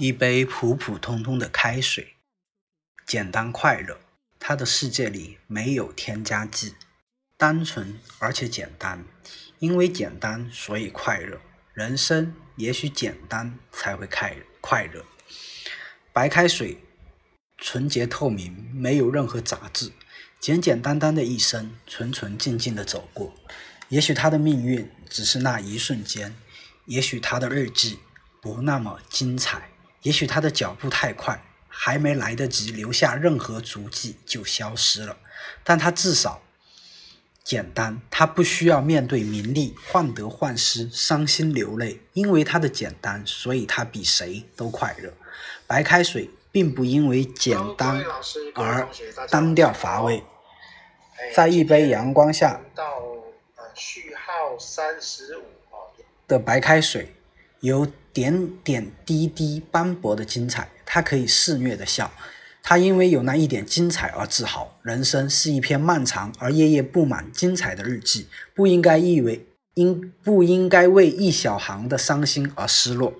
一杯普普通通的开水，简单快乐。他的世界里没有添加剂，单纯而且简单。因为简单，所以快乐。人生也许简单才会快快乐。白开水，纯洁透明，没有任何杂质，简简单单的一生，纯纯净净的走过。也许他的命运只是那一瞬间，也许他的日记不那么精彩。也许他的脚步太快，还没来得及留下任何足迹就消失了。但他至少简单，他不需要面对名利，患得患失，伤心流泪。因为他的简单，所以他比谁都快乐。白开水并不因为简单而单调乏味，在一杯阳光下序号三十五的白开水。有点点滴滴斑驳的精彩，他可以肆虐的笑，他因为有那一点精彩而自豪。人生是一篇漫长而夜夜布满精彩的日记，不应该意为应不应该为一小行的伤心而失落。